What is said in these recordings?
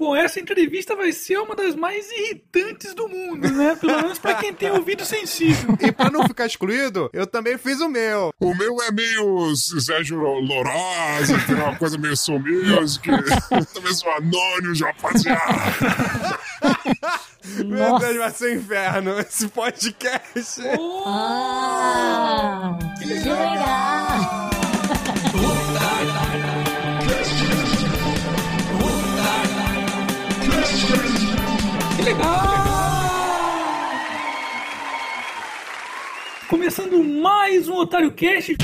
Bom, essa entrevista vai ser uma das mais irritantes do mundo, né? Pelo menos pra quem tem ouvido sensível. E pra não ficar excluído, eu também fiz o meu. O meu é meio Sérgio Lorosa, tem uma coisa meio soul music. Também sou anônimo, rapaziada. Meu Deus, vai ser um inferno esse podcast. Ah, que legal! Que legal! Começando mais um Otário Cast,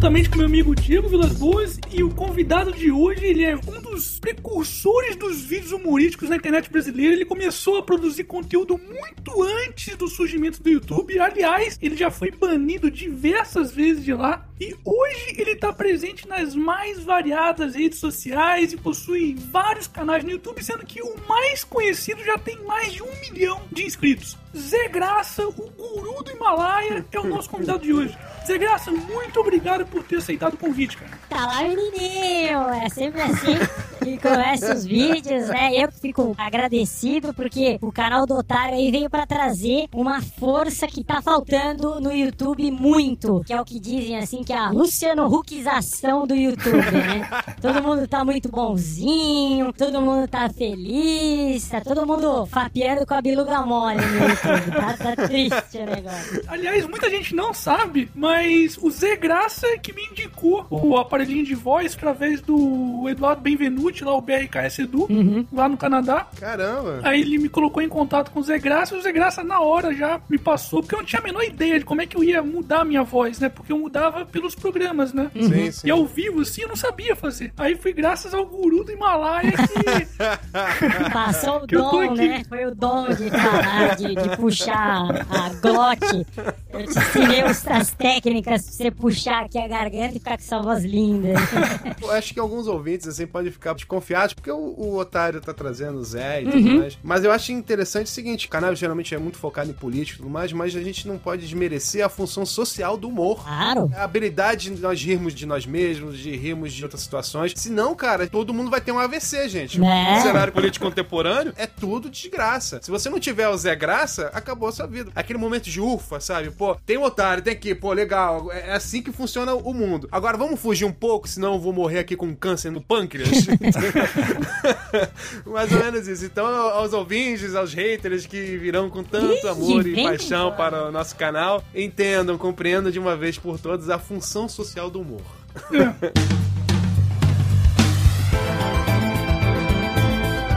juntamente com meu amigo Diego Vilas Boas, e o convidado de hoje, ele é um dos precursores dos vídeos humorísticos na internet brasileira. Ele começou a produzir conteúdo muito antes do surgimento do YouTube. Aliás, ele já foi banido diversas vezes de lá. E hoje ele está presente nas mais variadas redes sociais e possui vários canais no YouTube, sendo que o mais conhecido já tem mais de um milhão de inscritos. Zé Graça, o guru do Himalaia, é o nosso convidado de hoje. Zé Graça, muito obrigado por ter aceitado o convite, cara. Tá lá, menininho! É sempre assim que começa os vídeos, né? Eu fico agradecido porque o canal do Otário aí veio pra trazer uma força que tá faltando no YouTube muito, que é o que dizem assim, que é a Luciano Huckização do YouTube, né? Todo mundo tá muito bonzinho, todo mundo tá feliz, tá todo mundo fapeando com a biluga mole no YouTube, tá, tá triste o negócio. Aliás, muita gente não sabe, mas o Zé Graça que me indicou o aparelhinho de voz através do Eduardo Benvenuti, lá o BRKS Edu, lá no Canadá. Caramba. Aí ele me colocou em contato com o Zé Graça e o Zé Graça na hora já me passou, porque eu não tinha a menor ideia de como é que eu ia mudar a minha voz, né? Porque eu mudava pelos programas, né? Sim, sim. E ao vivo, assim, eu não sabia fazer. Aí foi graças ao guru do Himalaia que. Passou o Que dom, né? Foi o dom de falar, de, de puxar a glote. Eu te ensinei as técnicas pra você puxar aqui a garganta e ficar com essa voz linda. Eu acho que alguns ouvintes assim podem ficar desconfiados, porque o, o otário tá trazendo o Zé e tudo mais. Mas eu acho interessante o seguinte: o canal geralmente é muito focado em política e tudo mais, mas a gente não pode desmerecer a função social do humor. Claro. A habilidade de nós rirmos de nós mesmos, de rirmos de outras situações. Senão, cara, todo mundo vai ter um AVC, gente. Né? No cenário político contemporâneo é tudo desgraça. Se você não tiver o Zé Graça, acabou a sua vida. Aquele momento de ufa, sabe? Pô, tem um otário, tem aqui, pô, legal. É assim que funciona o mundo. Agora vamos fugir um pouco, senão eu vou morrer aqui com câncer no pâncreas. Mais ou menos isso. Então, aos ouvintes, aos haters que virão com tanto amor e paixão para o nosso canal, entendam, compreendam de uma vez por todas a função social do humor.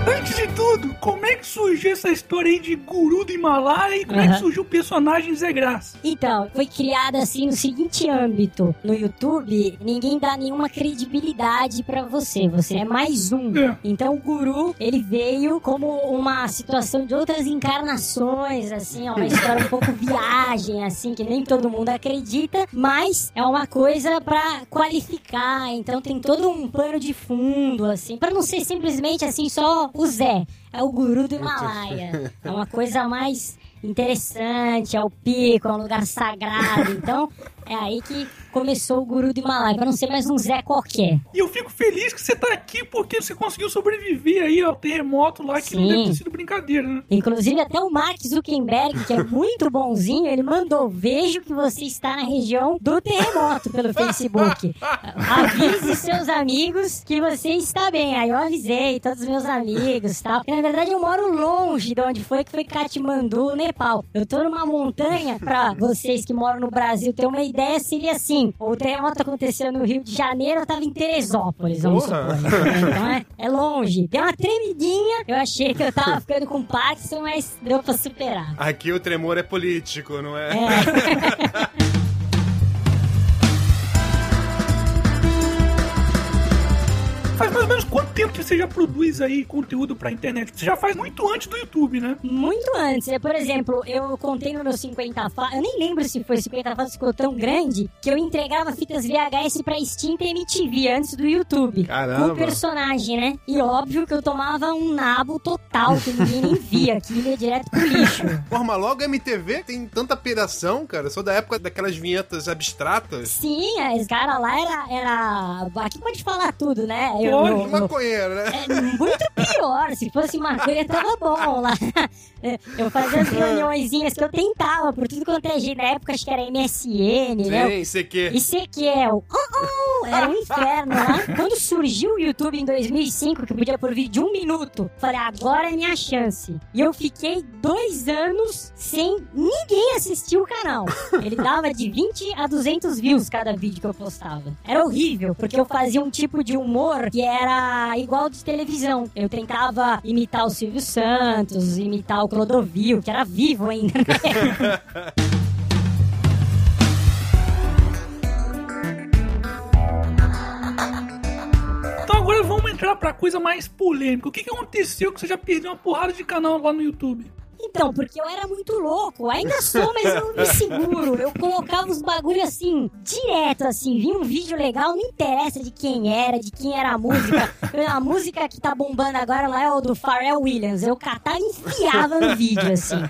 Antes de tudo, como é que surgiu essa história aí de guru do Himalaia e como é que surgiu o personagem Zé Graça? Então, foi criada assim no seguinte âmbito. No YouTube, ninguém dá nenhuma credibilidade pra você. Você é mais um. É. Então o guru, ele veio como uma situação de outras encarnações, assim, é uma história um pouco viagem, assim, que nem todo mundo acredita, mas é uma coisa pra qualificar. Então tem todo um plano de fundo, assim, pra não ser simplesmente assim só o Zé. É o guru do Himalaia. É uma coisa mais interessante, é o pico, é um lugar sagrado. Então, é aí que começou o guru do Himalaia, pra não ser mais um Zé qualquer. E eu fico feliz que você tá aqui porque você conseguiu sobreviver aí ao terremoto lá, que não Sim. deve ter sido brincadeira, né? Inclusive, até o Mark Zuckerberg, que é muito bonzinho, ele mandou: Vejo que você está na região do terremoto pelo Facebook. Avise seus amigos que você está bem. Aí eu avisei todos os meus amigos e tal. E, na verdade, eu moro longe de onde foi, que foi Katmandu, Nepal. Eu tô numa montanha, pra vocês que moram no Brasil ter uma ideia, seria assim: o terremoto aconteceu no Rio de Janeiro, eu tava em Teresópolis, vamos Porra. supor. entendeu? Então é, é longe. Deu uma tremidinha, eu achei que eu tava ficando com Parkinson, mas deu pra superar. Aqui o tremor é político, não é? É. Faz mais ou menos quanto tempo que você já produz aí conteúdo pra internet? Você já faz muito antes do YouTube, né? Muito antes. É, Por exemplo, eu contei no meu 50 fatos. Eu nem lembro se foi 50 fatos, ficou tão grande que eu entregava fitas VHS pra extinta MTV antes do YouTube. Caramba. Com o personagem, né? E óbvio que eu tomava um nabo total, que ninguém nem via, que ia direto pro lixo. Porra, logo MTV tem tanta piração, cara. Eu sou da época daquelas vinhetas abstratas. Sim, esse cara lá era. era... Aqui pode falar tudo, né? Eu, Eu- eu- Maconheiro, né? É muito pior. Se fosse maconha, tava bom lá. Eu fazia as reuniõezinhas que eu tentava por tudo quanto é jeito. Na época acho que era MSN, né? Sim, isso aqui. ICQ, o oh, oh, era um inferno lá. Quando surgiu o YouTube em 2005, que podia por vídeo de um minuto, falei, agora é minha chance. E eu fiquei dois anos sem ninguém assistir o canal. Ele dava de 20 a 200 views cada vídeo que eu postava. Era horrível, porque eu fazia um tipo de humor que era igual de televisão. Eu tentava imitar o Silvio Santos, imitar o Clodovil, que era vivo ainda. Né? Então agora vamos entrar pra coisa mais polêmica. O que, que aconteceu que você já perdeu uma porrada de canal lá no YouTube? Então, porque eu era muito louco. Ainda sou, mas eu me seguro. Eu colocava os bagulho assim, direto, assim. Vi um vídeo legal, não interessa de quem era, de quem era a música. A música que tá bombando agora lá é o do Pharrell Williams. Eu catava e enfiava no vídeo, assim.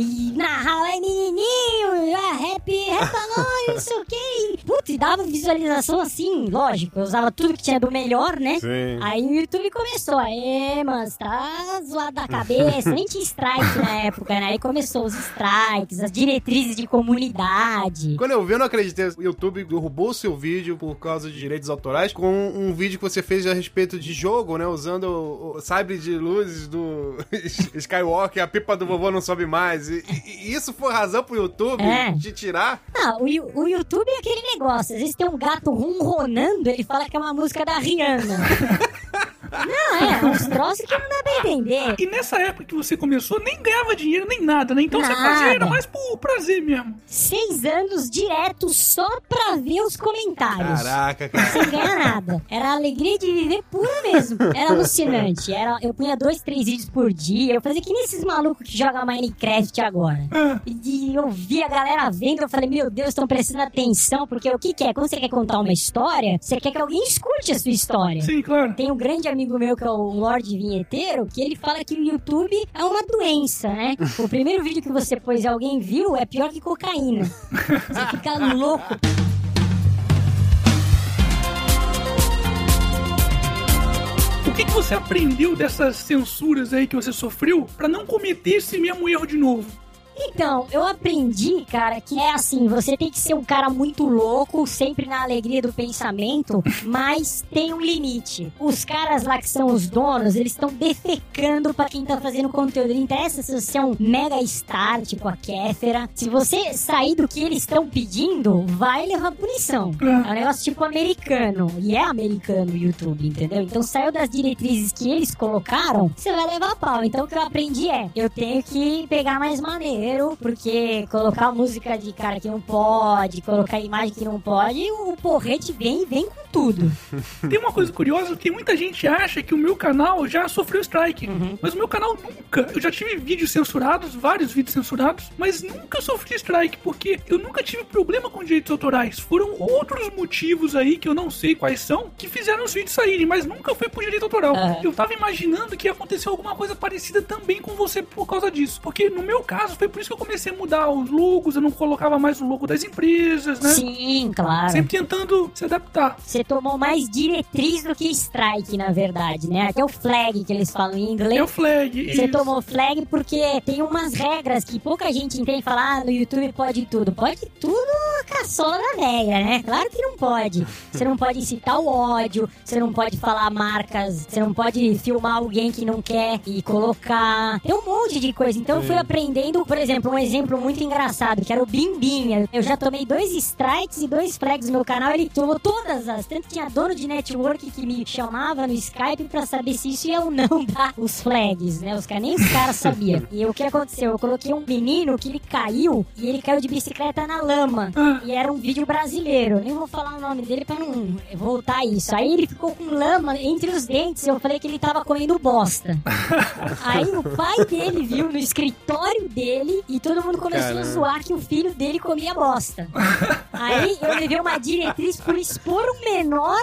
E narrava, menininho, ah, rap, rap nós, não sei o que. Putz, dava visualização assim, lógico. Eu usava tudo que tinha do melhor, né? Sim. Aí o YouTube começou, aê, mano, você tá zoado da cabeça. Nem tinha strike na época, né? Aí começou os strikes, as diretrizes de comunidade. Quando eu vi, eu não acreditei. O YouTube derrubou o seu vídeo por causa de direitos autorais com um vídeo que você fez a respeito de jogo, né? Usando o, o sabre de luzes do Skywalker, a pipa do vovô não sobe mais. E, e isso foi razão pro YouTube É. de tirar? Ah, o, o YouTube é aquele negócio. Às vezes tem um gato ronronando, ele fala que é uma música da Rihanna. Uns troços que não dá pra entender. E nessa época que você começou, nem ganhava dinheiro, nem nada, né? Então você Nada. fazia era mais por prazer mesmo. Seis anos direto só pra ver os comentários. Caraca, cara. Sem ganhar nada. Era a alegria de viver pura mesmo. Era alucinante. Era, eu punha dois, três vídeos por dia. Eu fazia que nem esses malucos que jogam Minecraft agora. Ah, E eu vi a galera vendo, eu falei, meu Deus, estão prestando atenção, porque o que, que é? Quando você quer contar uma história, você quer que alguém escute a sua história. sim, claro. Tem um grande amigo meu que é o Lorde Vinheteiro, que ele fala que o YouTube é uma doença, né? O primeiro vídeo que você pôs e alguém viu é pior que cocaína. Você fica louco. O que, que você aprendeu dessas censuras aí que você sofreu pra não cometer esse mesmo erro de novo? Então, eu aprendi, cara, que é assim, você tem que ser um cara muito louco, sempre na alegria do pensamento, mas tem um limite. Os caras lá que são os donos, eles estão defecando pra quem tá fazendo conteúdo. Não interessa se você é um mega star, tipo a Kéfera. Se você sair do que eles estão pedindo, vai levar punição. É um negócio tipo americano. E é americano o YouTube, entendeu? Então saiu das diretrizes que eles colocaram, você vai levar pau. Então o que eu aprendi é, eu tenho que pegar mais maneiro, porque colocar música de cara que não pode, colocar imagem que não pode, o porrete vem e vem com tudo. Tem uma coisa curiosa que muita gente acha que o meu canal já sofreu strike. Mas o meu canal nunca. Eu já tive vídeos censurados, vários vídeos censurados, mas nunca sofri strike, porque eu nunca tive problema com direitos autorais. Foram outros motivos aí que eu não sei quais são que fizeram os vídeos saírem, mas nunca foi por direito autoral. Aham. Eu tava imaginando que ia acontecer alguma coisa parecida também com você por causa disso. Porque no meu caso foi por isso que eu comecei a mudar os logos, eu não colocava mais o logo das empresas, né? Sim, claro. Sempre tentando se adaptar. Você tomou mais diretriz do que strike, na verdade, né? Aqui é o flag que eles falam em inglês. É o flag. Você isso. tomou flag porque tem umas regras que pouca gente entende falar, ah, no YouTube pode tudo. Pode tudo a caçola da velha, né? Claro que não pode. Você não pode incitar o ódio, você não pode falar marcas, você não pode filmar alguém que não quer e colocar. Tem um monte de coisa. Então eu fui aprendendo, por exemplo, um exemplo muito engraçado, que era o Bim Bim. Eu já tomei dois strikes e dois flags no meu canal, ele tomou todas as. Tanto que tinha dono de network que me chamava no Skype pra saber se isso ia ou não dar os flags, né? Os caras nem os caras sabiam. E o que aconteceu? Eu coloquei um menino que ele caiu e ele caiu de bicicleta na lama. E era um vídeo brasileiro. Nem vou falar o nome dele pra não voltar isso. Aí ele ficou com lama entre os dentes. Eu falei que ele tava comendo bosta. Aí o pai dele viu no escritório dele e todo mundo começou Caramba. a zoar que o filho dele comia bosta. Aí eu levei uma diretriz por expor um menor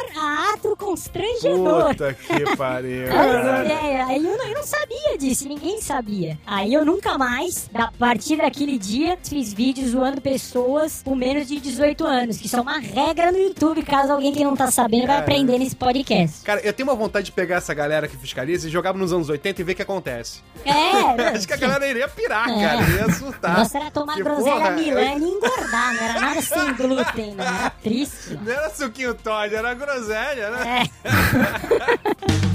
ato constrangedor. Puta que pariu. Ideia. Aí eu não, eu não sabia disso, ninguém sabia. Aí eu nunca mais, a partir daquele dia, fiz vídeos zoando pessoas com menos de 18 anos, que isso é uma regra no YouTube, caso alguém que não tá sabendo vai aprender nesse podcast. Cara, eu tenho uma vontade de pegar essa galera que fiscaliza e jogar nos anos 80 e ver o que acontece. É, Acho que a galera iria pirar, É. cara. Ia surtar. Nossa, era tomar Que groselha porra, e engordar, não era nada sem glúten, não. Era triste. Não era suquinho Todd, era groselha, né? É.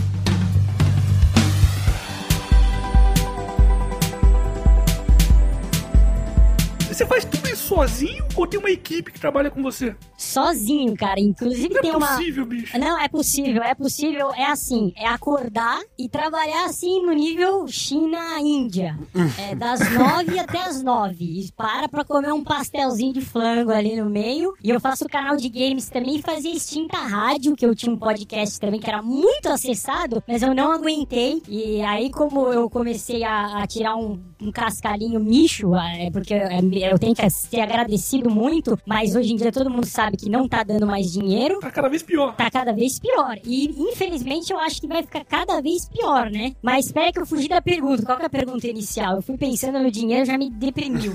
Você faz tudo isso sozinho ou tem uma equipe que trabalha com você? Sozinho, cara. Inclusive Não tem é uma. possível, bicho. Não, é possível, é possível, é assim, é acordar e trabalhar assim no nível China-Índia. É das nove até as nove. E para pra comer um pastelzinho de flango ali no meio. E eu faço canal de games também e fazia extinta rádio, que eu tinha um podcast também que era muito acessado, mas eu não aguentei. E aí, como eu comecei a, a tirar um, um cascalhinho micho, é porque é, eu tenho que ser agradecido muito, mas hoje em dia todo mundo sabe que não tá dando mais dinheiro Tá cada vez pior. tá cada vez pior. E infelizmente eu acho que vai ficar cada vez pior, né? Mas espera que eu fugi da pergunta. Qual que é a pergunta inicial? Eu fui pensando no dinheiro, já me deprimiu.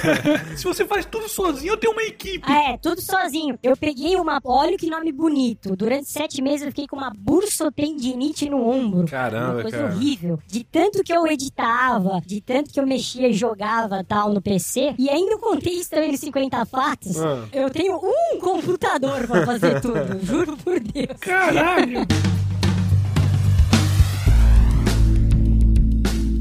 Se você faz tudo sozinho, eu tenho uma equipe. Ah, é, tudo sozinho. Eu peguei uma. Olha que nome bonito. Durante sete meses eu fiquei com uma bursotendinite no ombro. Caramba, Uma coisa cara. horrível. De tanto que eu editava, de tanto que eu mexia e jogava tal no PC. E ainda contei isso também nos 50 fatos. Ah. Eu tenho um computador pra fazer tudo. Juro por Deus. Caralho.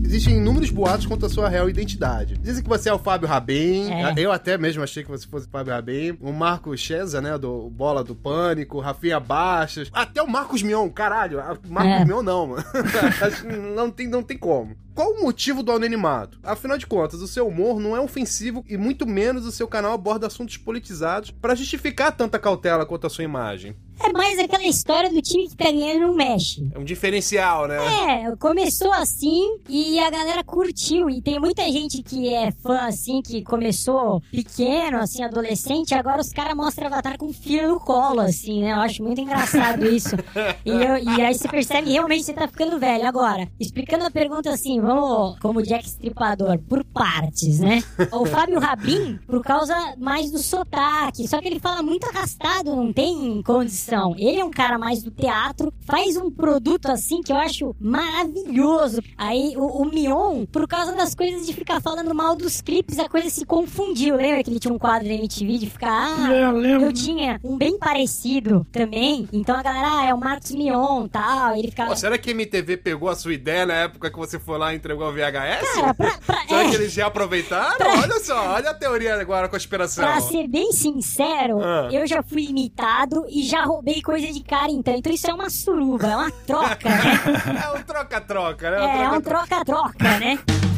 Existem inúmeros boatos quanto à sua real identidade. Dizem que você é o Fábio Rabin. É. Eu até mesmo achei que você fosse o Fábio Rabin. O Marco Chesa, né? Do Bola do Pânico. Rafinha Baixas. Até o Marcos Mion. Caralho, o Marcos É. Mion não, mano. Não tem, não tem como. Qual o motivo do anonimato? Afinal de contas, o seu humor não é ofensivo e muito menos o seu canal aborda assuntos politizados pra justificar tanta cautela quanto a sua imagem. É mais aquela história do time que tá ganhando não mexe. É um diferencial, né? É, começou assim e a galera curtiu. E tem muita gente que é fã, assim, que começou pequeno, assim, adolescente, agora os caras mostram Avatar com filho no colo, assim, né? Eu acho muito engraçado isso. E, eu- e aí você percebe realmente que você tá ficando velho. Agora, explicando a pergunta assim, vamos, como Jack Stripador, por partes, né? O Fábio Rabin, por causa mais do sotaque, só que ele fala muito arrastado, não tem condição. Ele é um cara mais do teatro, faz um produto assim que eu acho maravilhoso. Aí o, o Mion, por causa das coisas de ficar falando mal dos clipes, a coisa se confundiu. Lembra que ele tinha um quadro da MTV de ficar. Ah, É, eu lembro. eu tinha um bem parecido também. Então a galera, ah, é o Marcos Mion tal. Ele ficava. Pô, será que a MTV pegou a sua ideia na época que você foi lá e entregou o VHS? Cara, pra, pra, Será é, que eles já aproveitaram? Olha só, olha a teoria agora, a conspiração. Pra ser bem sincero, Ah. eu já fui imitado e já roubei coisa de cara, então. Então isso é uma suruba, é uma troca, né? É um troca-troca, né? É, é um troca-troca. troca-troca, né?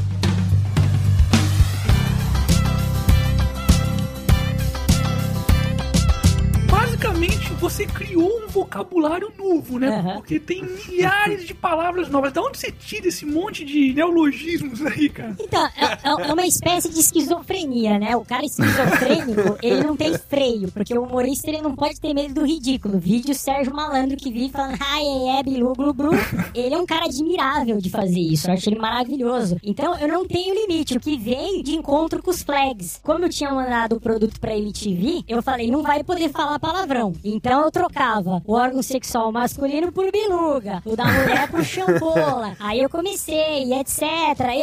Você criou um vocabulário novo, né? Aham. Porque tem milhares de palavras novas. Da onde você tira esse monte de neologismos aí, cara? Então, é, é uma espécie de esquizofrenia, né? O cara esquizofrênico, ele não tem freio, porque o humorista ele não pode ter medo do ridículo. Vídeo Sérgio Malandro que vive falando ai, ai, ai, bilu, glu, glu. Ele é um cara admirável de fazer isso, eu acho ele maravilhoso. Então, eu não tenho limite, o que veio de encontro com os flags. Como eu tinha mandado o produto pra MTV, eu falei, não vai poder falar palavrão. Então, eu trocava o órgão sexual masculino por biluga, o da mulher por champola. Aí eu comecei, e etc.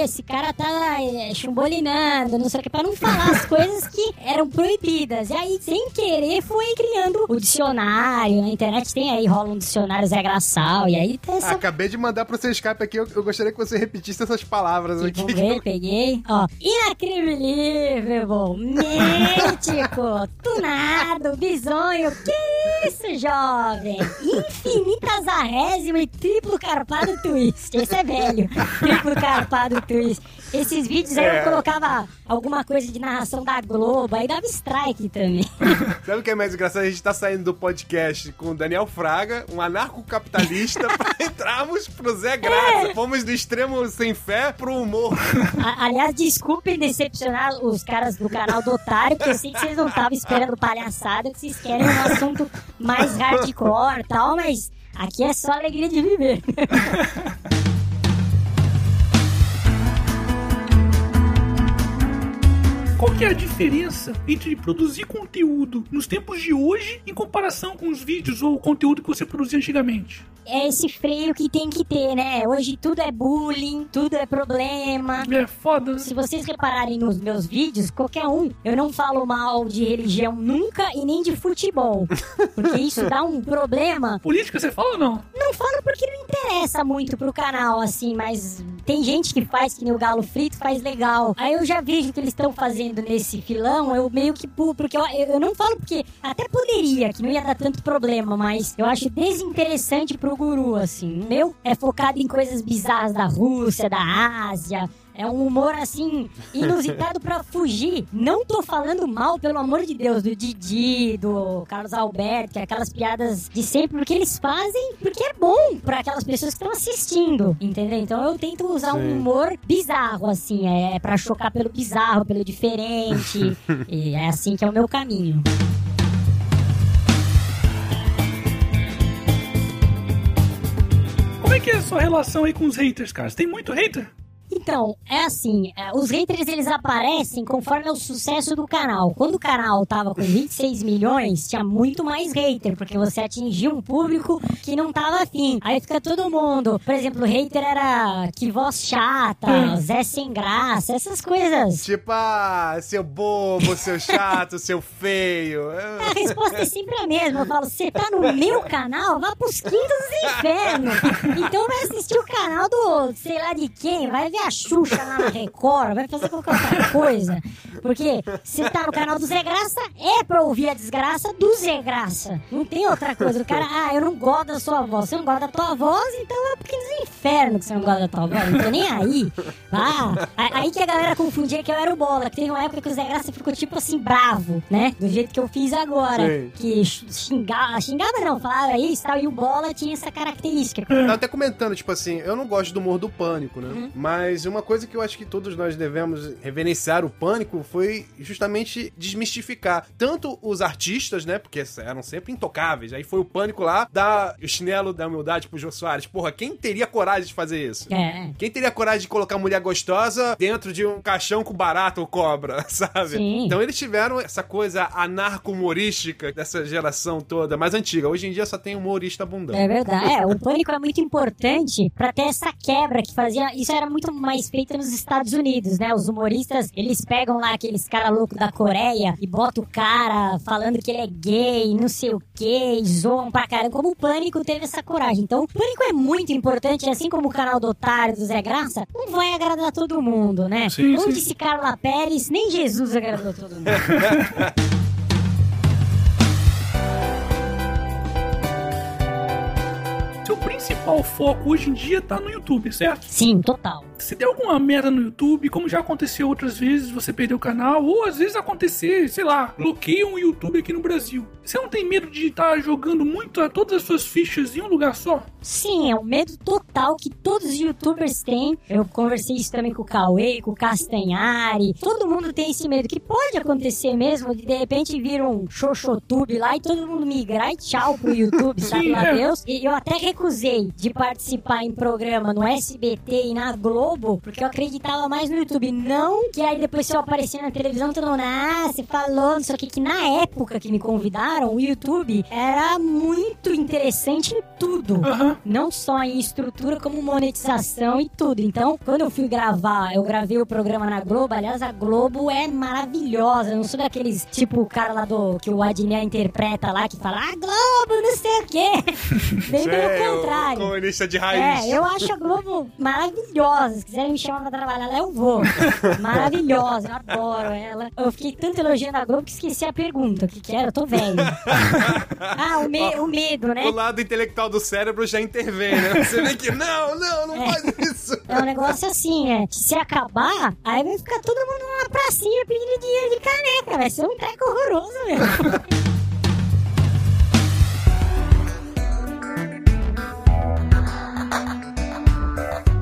Esse cara tá é, chumbolinando, não sei o que, pra não falar as coisas que eram proibidas. E aí, sem querer, foi criando o dicionário. Na internet tem aí, rola um dicionário Zé Graçal, e aí tem essa Acabei de mandar pro seu Skype aqui, eu, eu gostaria que você repetisse essas palavras aqui. Vamos ver, peguei. Ó, inacreditável, mítico, tunado, bisonho. Que isso, jovem? Infinitas arrésimo e triplo carpado twist. Esse é velho. Triplo carpado twist. Esses vídeos aí É. eu colocava alguma coisa de narração da Globo, aí dava strike também. Sabe o que é mais engraçado? A gente tá saindo do podcast com o Daniel Fraga, um anarcocapitalista, pra entrarmos pro Zé É. Graça. Fomos do extremo sem fé pro humor. A- aliás, desculpem decepcionar os caras do canal do Otário, porque eu sei que vocês não estavam esperando palhaçada, que vocês querem uma assunto mais hardcore e tal, mas aqui é só alegria de viver. Qual que é a diferença entre produzir conteúdo nos tempos de hoje em comparação com os vídeos ou o conteúdo que você produzia antigamente? É esse freio que tem que ter, né? Hoje tudo é bullying, tudo é problema. É foda, né? Se vocês repararem nos meus vídeos, qualquer um, eu não falo mal de religião nunca e nem de futebol. Porque isso dá um problema. Política você fala ou não? Não falo porque não interessa muito pro canal, assim, mas tem gente que faz que nem o Galo Frito faz legal. Aí eu já vejo que eles estão fazendo nesse filão, eu meio que pulo, porque eu, eu não falo porque até poderia, que não ia dar tanto problema, mas eu acho desinteressante pro guru, assim. O meu é focado em coisas bizarras da Rússia, da Ásia. É um humor, assim, inusitado pra fugir. Não tô falando mal, pelo amor de Deus, do Didi, do Carlos Alberto, que é aquelas piadas de sempre, porque eles fazem porque é bom pra aquelas pessoas que estão assistindo, entendeu? Então eu tento usar um humor bizarro, assim, é pra chocar pelo bizarro, pelo diferente. e é assim que é o meu caminho. Como é que é a sua relação aí com os haters, cara? Você tem muito hater? Então, é assim, é, os haters eles aparecem conforme o sucesso do canal. Quando o canal tava com 26 milhões, tinha muito mais hater, porque você atingia um público que não tava afim. Aí fica todo mundo, por exemplo, o hater era que voz chata, Zé sem graça, essas coisas. Tipo, ah, seu bobo, seu chato, seu feio. A resposta é sempre a mesma. Eu falo, você tá no meu canal, vá pros quintos dos infernos. Então vai assistir o canal do sei lá de quem, vai ver a Xuxa lá na Record, vai fazer qualquer outra coisa. Porque se tá no canal do Zé Graça, é pra ouvir a desgraça do Zé Graça. Não tem outra coisa. O cara, ah, eu não gosto da sua voz. Você não gosta da tua voz, então é porque no inferno que você não gosta da tua voz. Não tô nem aí. Ah, aí que a galera confundia que eu era o Bola. Que teve uma época que o Zé Graça ficou tipo assim, bravo, né? Do jeito que eu fiz agora. Sim. Que xingava, xingava não, falava isso e tal. E o Bola tinha essa característica. Tava até comentando, tipo assim, eu não gosto do humor do pânico, né? Uhum. Mas uma coisa que eu acho que todos nós devemos reverenciar o pânico foi justamente desmistificar tanto os artistas, né? Porque eram sempre intocáveis. Aí foi o pânico lá, dar o chinelo da humildade pro Jô Soares. Porra, quem teria coragem de fazer isso? É. Quem teria coragem de colocar mulher gostosa dentro de um caixão com barata ou cobra, sabe? Sim. Então eles tiveram essa coisa anarco-humorística dessa geração toda, mais antiga. Hoje em dia só tem humorista bundão. É verdade. É, o pânico é muito importante pra ter essa quebra que fazia. Isso era muito mais feito nos Estados Unidos, né? Os humoristas, eles pegam lá aqueles cara louco da Coreia e botam o cara falando que ele é gay, não sei o que, zoam pra caramba. Como o pânico teve essa coragem. Então, o pânico é muito importante, assim como o canal do Otário do Zé Graça, não vai agradar todo mundo, né? Sim, Como sim. disse Carla Pérez, nem Jesus agradou todo mundo. Seu principal foco hoje em dia tá no YouTube, certo? Sim, total. Se der alguma merda no YouTube, como já aconteceu outras vezes, você perdeu o canal, ou às vezes acontecer, sei lá, bloqueiam o YouTube aqui no Brasil. Você não tem medo de estar jogando muito a todas as suas fichas em um lugar só? Sim, é um medo total que todos os youtubers têm. Eu conversei isso também com o Cauê, com o Castanhari. Todo mundo tem esse medo, que pode acontecer mesmo, de de repente vir um xoxotube lá e todo mundo migrar e tchau pro YouTube, sabe Sim, lá é. Deus. E eu até recusei de participar em programa no SBT e na Globo, porque eu acreditava mais no YouTube. Não que aí depois se eu aparecer na televisão, todo mundo, ah, você falou, não sei o que, que na época que me convidaram, o YouTube era muito interessante em tudo. Aham. Não só em estrutura, como monetização e tudo. Então, quando eu fui gravar, eu gravei o programa na Globo. Aliás, a Globo é maravilhosa. Eu não sou daqueles, tipo, o cara lá do que o Adnet interpreta lá, que fala, ah, Globo, não sei o quê. Bem pelo contrário. comunista de raiz. É, eu acho a Globo maravilhosa. Se quiserem me chamar pra trabalhar lá, eu vou. Maravilhosa, eu adoro ela. Eu fiquei tanto elogiando a Globo que esqueci a pergunta. O que que era? Eu tô velho. Ah, o, me- o medo, né? O lado intelectual do cérebro já intervém, né? Você vê que não, não, não É. faz isso. É um negócio assim, é. Se acabar, aí vai ficar todo mundo numa pracinha pedindo dinheiro de caneca. Vai ser um treco horroroso mesmo.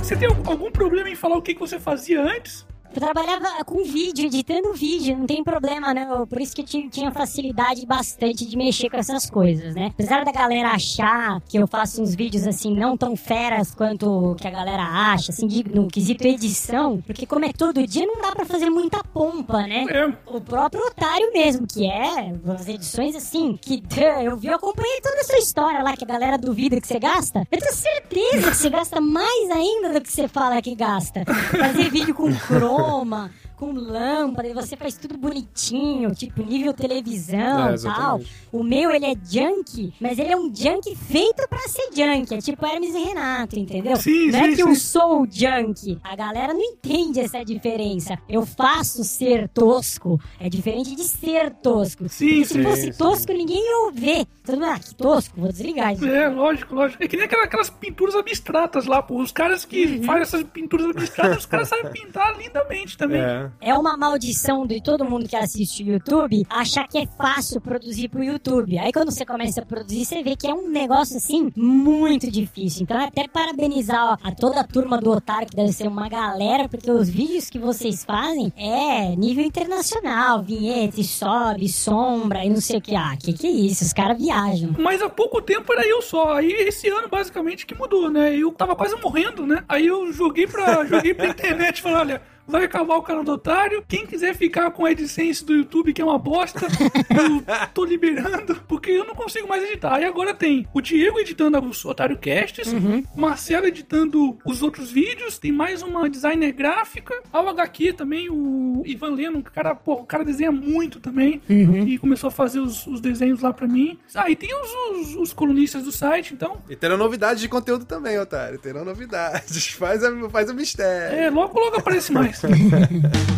Você tem algum problema em falar o que você fazia antes? Eu trabalhava com vídeo, editando vídeo, não tem problema, né? Eu- Por isso que eu ti- tinha facilidade bastante de mexer com essas coisas, né? Apesar da galera achar que eu faço uns vídeos assim, não tão feras quanto que a galera acha, assim, de- no quesito edição, porque como é todo dia, não dá pra fazer muita pompa, né? É. O próprio otário mesmo, que é as edições assim, que eu vi, eu acompanhei toda essa história lá que a galera duvida que você gasta. Eu tenho certeza que você gasta mais ainda do que você fala que gasta. Fazer vídeo com 哦嘛。Com lâmpada, e você faz tudo bonitinho, tipo nível televisão É, e tal. exatamente. O meu, ele é junk, mas ele é um junk feito pra ser junk. É tipo Hermes e Renato, entendeu? Sim, não é sim, que eu sim. sou junk. A galera não entende essa diferença. Eu faço ser tosco. É diferente de ser tosco. Sim, Porque se sim, fosse sim. tosco, ninguém ia ver. Todo mundo, ah, que tosco, vou desligar isso. É, lógico, lógico. É que nem aquela- aquelas pinturas abstratas lá, pô. Os caras que Uhum. fazem essas pinturas abstratas, os caras sabem pintar lindamente também. É. É uma maldição de todo mundo que assiste o YouTube achar que é fácil produzir pro YouTube. Aí quando você começa a produzir, você vê que é um negócio assim muito difícil. Então até parabenizar ó, a toda a turma do Otário, que deve ser uma galera, porque os vídeos que vocês fazem é nível internacional, vinheta, e sobe, sombra e não sei o que. Ah, que que é isso? Os caras viajam. Mas há pouco tempo era eu só. Aí esse ano basicamente que mudou, né? Eu tava quase morrendo, né? Aí eu joguei pra, joguei pra internet e falei, olha. Vai acabar o canal do Otário. Quem quiser ficar com a AdSense do YouTube, que é uma bosta, eu tô liberando, porque eu não consigo mais editar. Aí agora tem o Diego editando os Otário Casts, Marcelo editando os outros vídeos, tem mais uma designer gráfica, ao HQ também, o Ivan Leno, que o cara, pô, o cara desenha muito também, e começou a fazer os, os desenhos lá pra mim. Ah, e tem os, os, os colunistas do site, então. E terão novidades de conteúdo também, otário. Terão novidades. Faz, a, faz o mistério. É, logo logo aparece mais. next.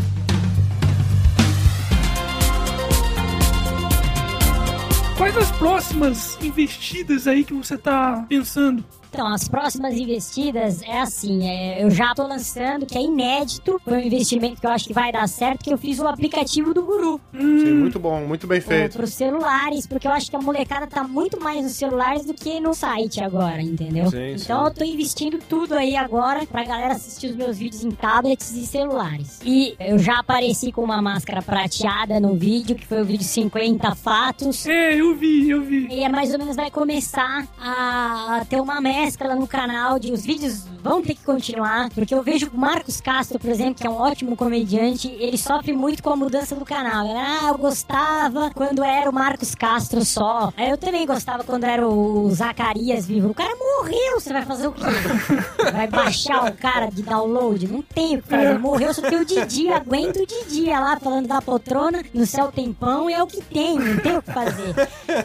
Quais as próximas investidas aí que você tá pensando? Então, as próximas investidas é assim, é, eu já tô lançando, que é inédito, foi um investimento que eu acho que vai dar certo, que eu fiz o aplicativo do Guru. Sim, muito bom, muito bem feito. Para os celulares, porque eu acho que a molecada tá muito mais nos celulares do que no site agora, entendeu? Sim, então sim. eu tô investindo tudo aí agora pra galera assistir os meus vídeos em tablets e celulares. E eu já apareci com uma máscara prateada no vídeo, que foi o vídeo 50 fatos. É, eu vi, eu vi. E é mais ou menos vai começar a ter uma mescla no canal de os vídeos vão ter que continuar, porque eu vejo o Marcos Castro, por exemplo, que é um ótimo comediante, ele sofre muito com a mudança do canal. Ah, eu gostava quando era o Marcos Castro só. Eu também gostava quando era o Zacarias vivo. O cara morreu, você vai fazer o quê? Vai baixar o cara de download? Não tem o que fazer. Morreu, só tem o Didi, aguenta o Didi lá falando da poltrona, no céu tempão, e é o que tem, não tem o que fazer.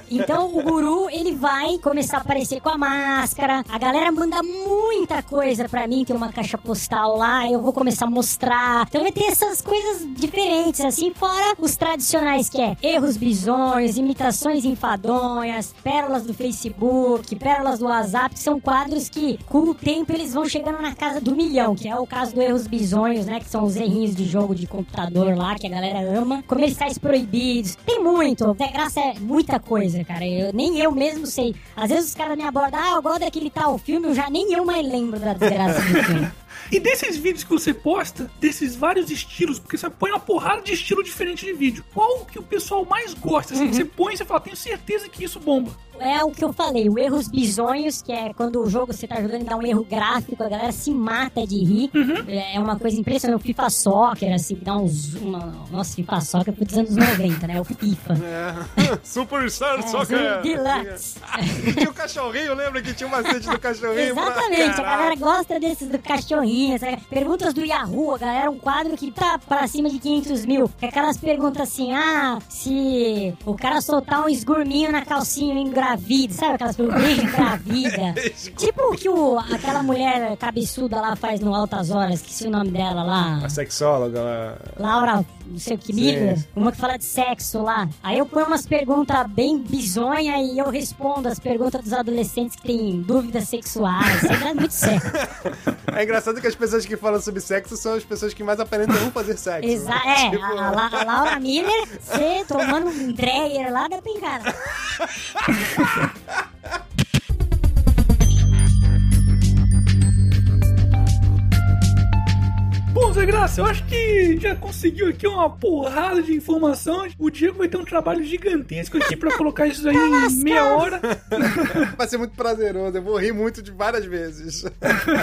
Então o guru, ele vai começar a aparecer com a máscara. A galera manda muita coisa pra mim, tem uma caixa postal lá, eu vou começar a mostrar. Então vai ter essas coisas diferentes, assim, fora os tradicionais que é erros bizonhos, imitações enfadonhas, pérolas do Facebook, pérolas do WhatsApp, que são quadros que, com o tempo, eles vão chegando na casa do milhão, que é o caso do erros bizonhos, né? Que são os errinhos de jogo de computador lá, que a galera ama. Comerciais proibidos. Tem muito. Graça é muita coisa, cara. Eu, nem eu mesmo sei. Às vezes os caras me abordam, ah, eu gosto daquele tal filme, eu já nem eu mais lembro da desgraça do filme. E desses vídeos que você posta, desses vários estilos, porque você põe uma porrada de estilo diferente de vídeo, qual que o pessoal mais gosta? Assim, que você põe e você fala, tenho certeza que isso bomba. É o que eu falei, o erros bizonhos, que é quando o jogo você tá jogando e dá um erro gráfico, a galera se mata de rir. É uma coisa impressionante. O FIFA Soccer, assim, que dá uns. Uma... Nossa, FIFA Soccer foi dos anos 90, né? O FIFA. É. Superstar É, Soccer. Deluxe. tinha o cachorrinho, lembra que tinha o macete do cachorrinho? Exatamente, a Caraca. galera gosta desses do cachorrinho. Perguntas do Yahoo, a galera, um quadro que tá pra cima de 500 mil. Que é aquelas perguntas assim: ah, se o cara soltar um esgurminho na calcinha engravida, sabe aquelas perguntas? Engravida. tipo o que o, aquela mulher cabeçuda lá faz no Altas Horas, esqueci o nome dela lá. A sexóloga lá. Laura, não sei o que. Miller, uma que fala de sexo lá. Aí eu ponho umas perguntas bem bizonha e eu respondo as perguntas dos adolescentes que têm dúvidas sexuais. Sempre é muito sério. É engraçado que as pessoas que falam sobre sexo são as pessoas que mais aparentam fazer sexo. Exa né? é, Tipo, a, La- a Laura Miller, você tomando um Dreyer lá, dá pra Zé Graça, eu acho que já conseguiu aqui uma porrada de informações. O Diego vai ter um trabalho gigantesco aqui pra colocar isso aí em meia hora. Vai ser muito prazeroso, eu vou rir muito de várias vezes.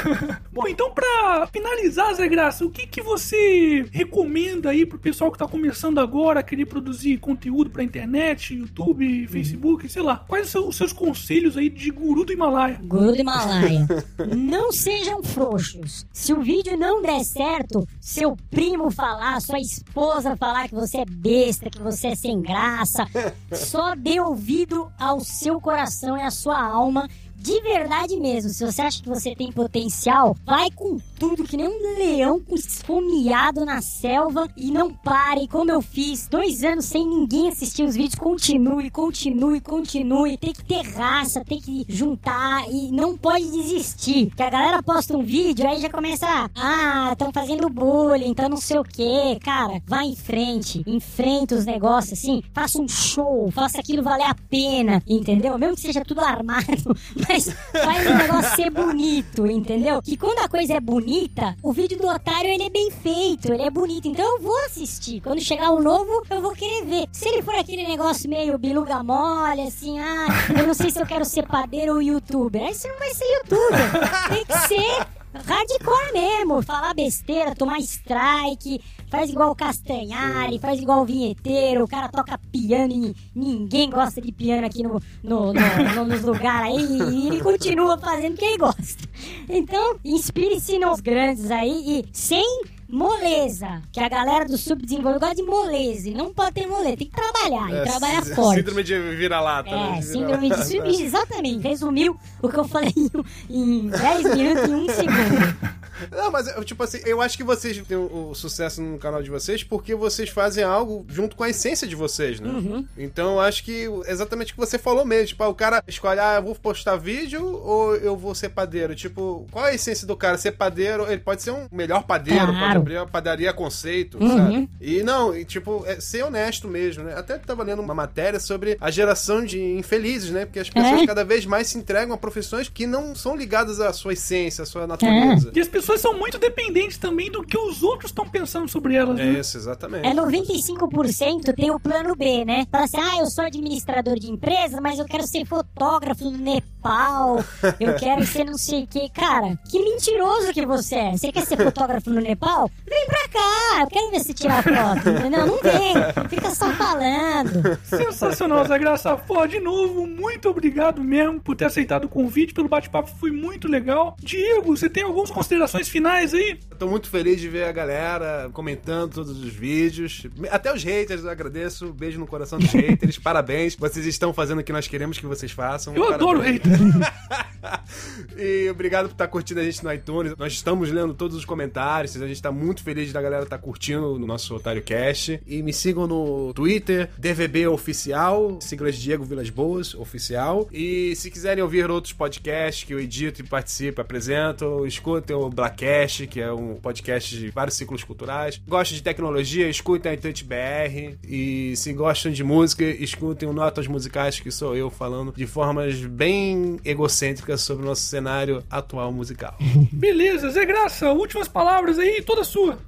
Bom, então pra finalizar, Zé Graça, o que, que você recomenda aí pro pessoal que tá começando agora a querer produzir conteúdo pra internet, YouTube, Facebook, sei lá. Quais são os seus conselhos aí de guru do Himalaia? Guru do Himalaia. não sejam frouxos. Se o vídeo não der certo, seu primo falar, sua esposa falar que você é besta, que você é sem graça, só dê ouvido ao seu coração e à sua alma de verdade mesmo, se você acha que você tem potencial, vai com tudo, que nem um leão esfomeado na selva e não pare, como eu fiz, dois anos sem ninguém assistir os vídeos, continue, continue, continue. Tem que ter raça, tem que juntar e não pode desistir. Que a galera posta um vídeo, aí já começa, ah, estão fazendo bullying, então não sei o que. Cara, vai em frente, enfrenta os negócios assim, faça um show, faça aquilo valer a pena, entendeu? Mesmo que seja tudo armado, mas faz o negócio ser bonito, entendeu? Que quando a coisa é bonita, o vídeo do otário ele é bem feito, ele é bonito. Então eu vou assistir. Quando chegar o novo, eu vou querer ver. Se ele for aquele negócio meio biluga mole, assim, ah, eu não sei se eu quero ser padeiro ou youtuber. Aí você não vai ser youtuber. Tem que ser hardcore mesmo, falar besteira, tomar strike, faz igual o Castanhari, faz igual o vinheteiro, o cara toca piano e ninguém gosta de piano aqui no, no, no, no nos lugares aí e ele continua fazendo o que ele gosta. Então, inspire-se nos grandes aí e sem moleza, que a galera do subdesenvolvido gosta de moleza e não pode ter moleza, tem que trabalhar e trabalhar forte. Síndrome de vira-lata. né? É, De síndrome de síndrome, exatamente. Resumiu o que eu falei em 10 minutos e 1 segundo. Não, mas tipo assim, eu acho que vocês têm o, o sucesso no canal de vocês porque vocês fazem algo junto com a essência de vocês, né? Uhum. Então eu acho que exatamente o que você falou mesmo. Tipo, ah, o cara escolhe, ah, eu vou postar vídeo ou eu vou ser padeiro? Tipo, qual é a essência do cara? Ser padeiro, ele pode ser um melhor padeiro, Claro. pode abrir uma padaria conceito, Uhum. sabe? E não, e, tipo, é ser honesto mesmo, né? Até tava lendo uma matéria sobre a geração de infelizes, né? Porque as pessoas É. cada vez mais se entregam a profissões que não são ligadas à sua essência, à sua natureza. E as pessoas são muito dependentes também do que os outros estão pensando sobre elas, É né? isso, exatamente. É 95% tem o plano B, né? Fala assim, ah, eu sou administrador de empresa, mas eu quero ser fotógrafo no Nepal, eu quero ser não sei o que. Cara, que mentiroso que você é. Você quer ser fotógrafo no Nepal? Vem pra cá, eu quero ver você tirar foto, entendeu? Não vem, fica só falando. Sensacional, Zé Graça. Pô, de novo, muito obrigado mesmo por ter aceitado o convite, pelo bate-papo, foi muito legal. Diego, você tem algumas considerações finais aí? Tô muito feliz de ver a galera comentando todos os vídeos. Até os haters, eu agradeço. Beijo no coração dos haters. Parabéns. Vocês estão fazendo o que nós queremos que vocês façam. Eu Parabéns. adoro hater. e obrigado por estar curtindo a gente no iTunes. Nós estamos lendo todos os comentários. A gente tá muito feliz da galera estar curtindo no nosso Otário Cast. E me sigam no Twitter, DVB Oficial, siglas Diego Vilas Boas Oficial. E se quiserem ouvir outros podcasts que eu edito e participo, apresento, escutem o Blackcast, que é um podcast de vários ciclos culturais. Gostam de tecnologia, escutem a Touch BR. E se gostam de música, escutem o Notas Musicais, que sou eu falando de formas bem egocêntricas sobre o nosso cenário atual musical. Beleza, Zé Graça, últimas palavras aí, toda sua.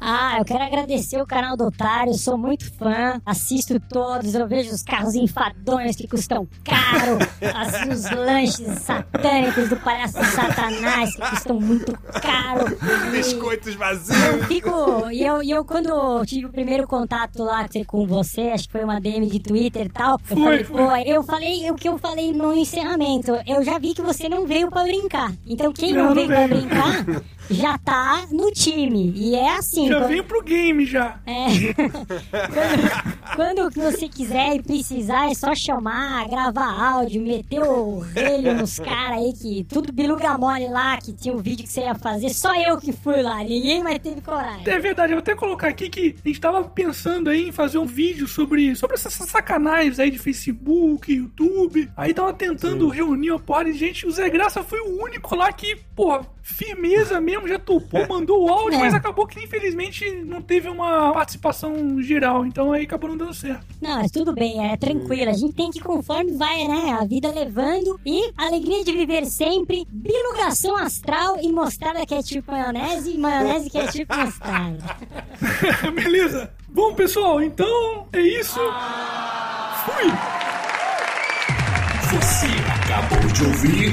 Ah, eu quero agradecer o canal do Otário, sou muito fã, assisto todos, eu vejo os carros enfadonhos que custam caro, as- os lanches satânicos do palhaço Satanás que custam muito caro. E- Biscoitos eu vazios. fico. E eu, e eu, quando tive o primeiro contato lá com você, acho que foi uma DM de Twitter e tal, eu falei, pô, eu falei o que eu falei no encerramento. Eu já vi que você não veio pra brincar. Então quem não, Não, não veio pra brincar já tá no time. E é assim. Já quando- venho pro game já. é. quando, quando você quiser e precisar, é só chamar, gravar áudio, meter o relho nos caras aí, que tudo biluga mole lá, que tinha o vídeo que você ia fazer. Só eu que fui lá, ninguém mais teve coragem. É verdade, eu vou até colocar aqui que a gente tava pensando aí em fazer um vídeo sobre, sobre essas sacanagens aí de Facebook, YouTube. Aí tava tentando reunir uma porra de gente. O Zé Graça foi o único lá que, porra, firmeza mesmo, já topou, mandou o áudio, É. mas acabou que infelizmente não teve uma participação geral. Então aí acabou não dando certo. Não, mas tudo bem, é tranquilo. A gente tem que ir conforme vai, né? A vida levando. E alegria de viver sempre. Bilugação astral e mostarda que é tipo maionese e maionese que é tipo mostarda. Beleza. Bom, pessoal, então é isso. Fui! Você acabou de ouvir